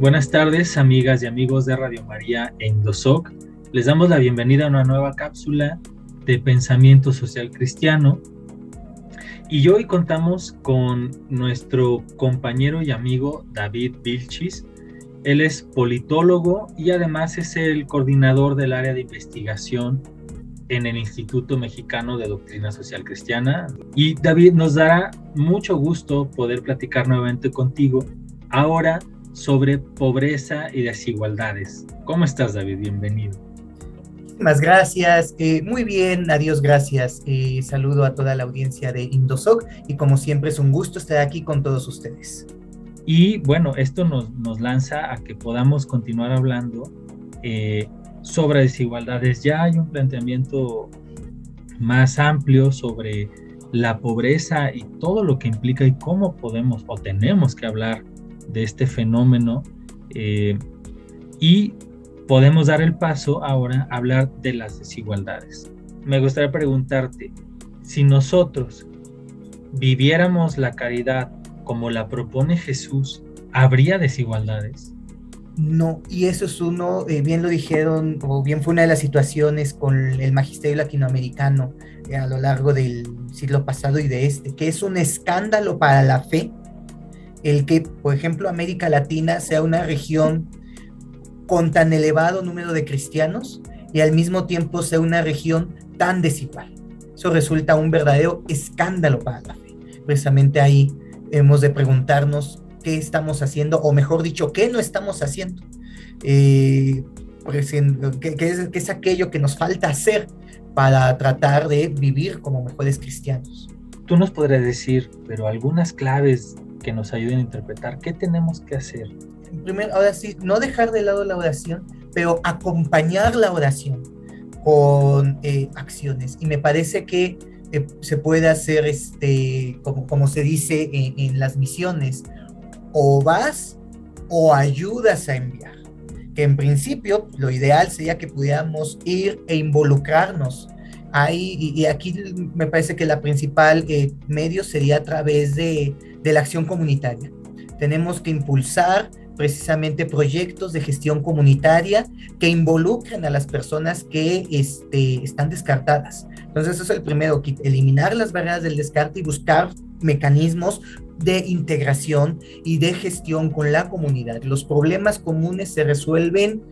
Buenas tardes, amigas y amigos de Radio María e Indosoc. Les damos la bienvenida a una nueva cápsula de pensamiento social cristiano. Y hoy contamos con nuestro compañero y amigo David Vilchis. Él es politólogo y además es el coordinador del área de investigación en el Instituto Mexicano de Doctrina Social Cristiana. Y David, nos dará mucho gusto poder platicar nuevamente contigo ahora sobre pobreza y desigualdades. ¿Cómo estás, David? Bienvenido. Muchas gracias. Eh, muy bien, adiós, gracias. Eh, saludo a toda la audiencia de Indosoc y como siempre es un gusto estar aquí con todos ustedes. Y bueno, esto nos, nos lanza a que podamos continuar hablando eh, sobre desigualdades. Ya hay un planteamiento más amplio sobre la pobreza y todo lo que implica y cómo podemos o tenemos que hablar de este fenómeno eh, y podemos dar el paso ahora a hablar de las desigualdades. Me gustaría preguntarte, si nosotros viviéramos la caridad como la propone Jesús, ¿habría desigualdades? No, y eso es uno, eh, bien lo dijeron, o bien fue una de las situaciones con el magisterio latinoamericano eh, a lo largo del siglo pasado y de este, que es un escándalo para la fe el que, por ejemplo, América Latina sea una región con tan elevado número de cristianos y al mismo tiempo sea una región tan desigual. Eso resulta un verdadero escándalo para la fe. Precisamente ahí hemos de preguntarnos qué estamos haciendo, o mejor dicho, qué no estamos haciendo. Eh, ¿qué, es, ¿Qué es aquello que nos falta hacer para tratar de vivir como mejores cristianos? Tú nos podrías decir, pero algunas claves que nos ayuden a interpretar qué tenemos que hacer. Primero, ahora sí, no dejar de lado la oración, pero acompañar la oración con eh, acciones. Y me parece que eh, se puede hacer, este, como, como se dice en, en las misiones, o vas o ayudas a enviar. Que en principio lo ideal sería que pudiéramos ir e involucrarnos Ahí, y, aquí me parece que la principal eh, medio sería a través de, de la acción comunitaria. Tenemos que impulsar precisamente proyectos de gestión comunitaria que involucren a las personas que este, están descartadas. Entonces, eso es el primero, eliminar las barreras del descarte y buscar mecanismos de integración y de gestión con la comunidad. Los problemas comunes se resuelven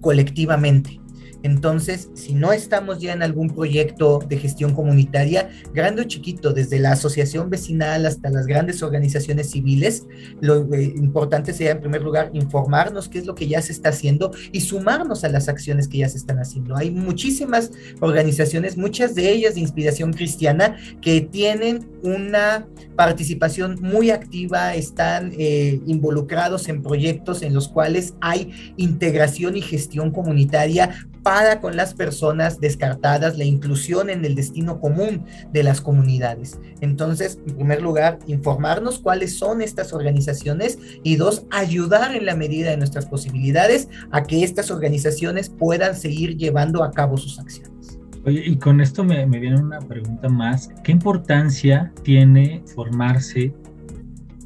colectivamente. Entonces, si no estamos ya en algún proyecto de gestión comunitaria, grande o chiquito, desde la asociación vecinal hasta las grandes organizaciones civiles, lo eh, importante sería en primer lugar informarnos qué es lo que ya se está haciendo y sumarnos a las acciones que ya se están haciendo. Hay muchísimas organizaciones, muchas de ellas de inspiración cristiana, que tienen una participación muy activa, están eh, involucrados en proyectos en los cuales hay integración y gestión comunitaria para con las personas descartadas, la inclusión en el destino común de las comunidades. Entonces, en primer lugar, informarnos cuáles son estas organizaciones y dos, ayudar en la medida de nuestras posibilidades a que estas organizaciones puedan seguir llevando a cabo sus acciones. Oye, y con esto me, viene una pregunta más. ¿Qué importancia tiene formarse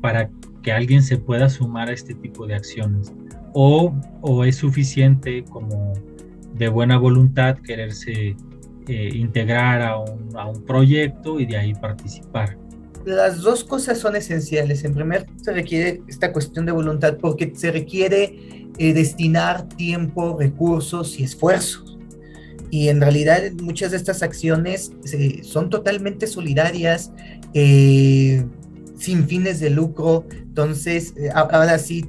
para que alguien se pueda sumar a este tipo de acciones? ¿O, o es suficiente como de buena voluntad quererse eh, integrar a un, a un, proyecto y de ahí participar. Las dos cosas son esenciales. En primer, se requiere esta cuestión de voluntad porque se requiere eh, destinar tiempo, recursos y esfuerzos. Y en realidad muchas de estas acciones eh, son totalmente solidarias, sin fines de lucro. Entonces, ahora sí,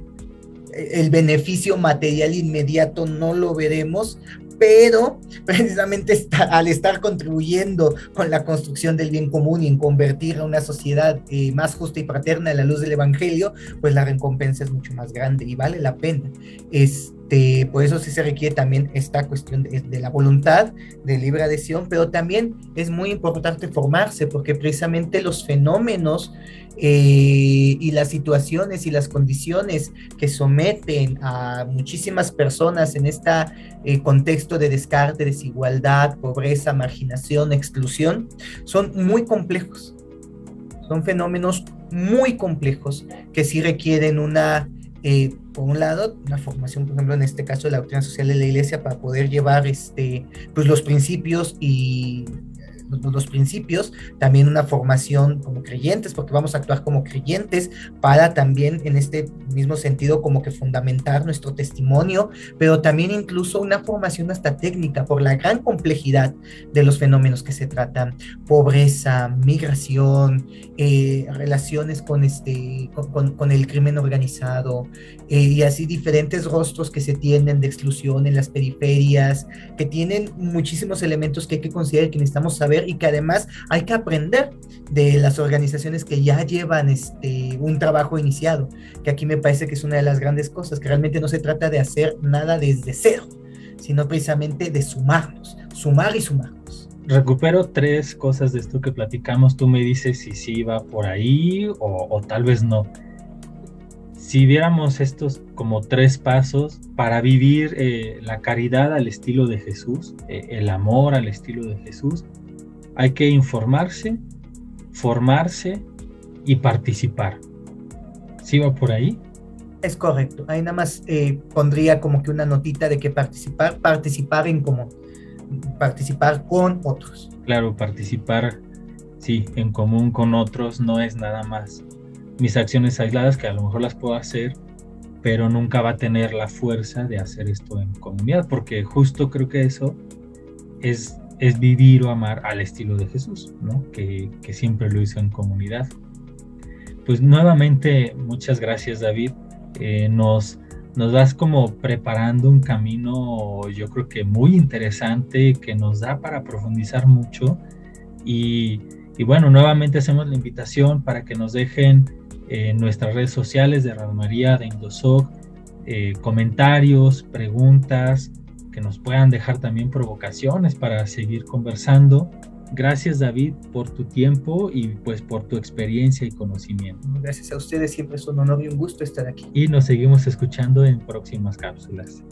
el beneficio material inmediato no lo veremos, pero precisamente al estar contribuyendo con la construcción del bien común y en convertir a una sociedad eh, más justa y fraterna a la luz del Evangelio, pues la recompensa es mucho más grande y vale la pena. Este, por eso sí se requiere también esta cuestión de, la voluntad, de libre adhesión, pero también es muy importante formarse porque precisamente los fenómenos eh, y las situaciones y las condiciones que someten a muchísimas personas en este contexto de descarte, desigualdad, pobreza, marginación, exclusión, son muy complejos. Son fenómenos muy complejos que sí requieren una eh, por un lado, una formación, por ejemplo, en este caso de la doctrina social de la iglesia para poder llevar este, pues, los principios y los, principios, también una formación como creyentes, porque vamos a actuar como creyentes para también en este mismo sentido como que fundamentar nuestro testimonio, pero también incluso una formación hasta técnica por la gran complejidad de los fenómenos que se tratan, pobreza, migración, eh, relaciones con, este, con, el crimen organizado eh, y así diferentes rostros que se tienen de exclusión en las periferias, que tienen muchísimos elementos que hay que considerar que necesitamos saber y que además hay que aprender de las organizaciones que ya llevan este, un trabajo iniciado, que aquí me parece que es una de las grandes cosas, que realmente no se trata de hacer nada desde cero, sino precisamente de sumarnos, sumar y sumarnos. Recupero tres cosas de esto que platicamos, tú me dices si sí va por ahí o, tal vez no si viéramos estos como tres pasos para vivir eh, la caridad al estilo de Jesús, eh, el amor al estilo de Jesús, hay que informarse, formarse y participar. ¿Sí va por ahí? Es correcto. Ahí nada más eh, pondría como que una notita de que participar, participar en común, participar con otros. Claro, participar, sí, en común con otros no es nada más mis acciones aisladas que a lo mejor las puedo hacer, pero nunca va a tener la fuerza de hacer esto en comunidad, porque justo creo que eso es es vivir o amar al estilo de Jesús, ¿no? que, siempre lo hizo en comunidad. Pues nuevamente, muchas gracias David. Eh, nos, nos vas como preparando un camino, yo creo que muy interesante, que nos da para profundizar mucho. Y, bueno, nuevamente hacemos la invitación para que nos dejen en nuestras redes sociales de Radio de Indosoc, eh, comentarios, preguntas, que nos puedan dejar también provocaciones para seguir conversando. Gracias David por tu tiempo y pues por tu experiencia y conocimiento. Gracias a ustedes, siempre es un honor y un gusto estar aquí. Y nos seguimos escuchando en próximas cápsulas.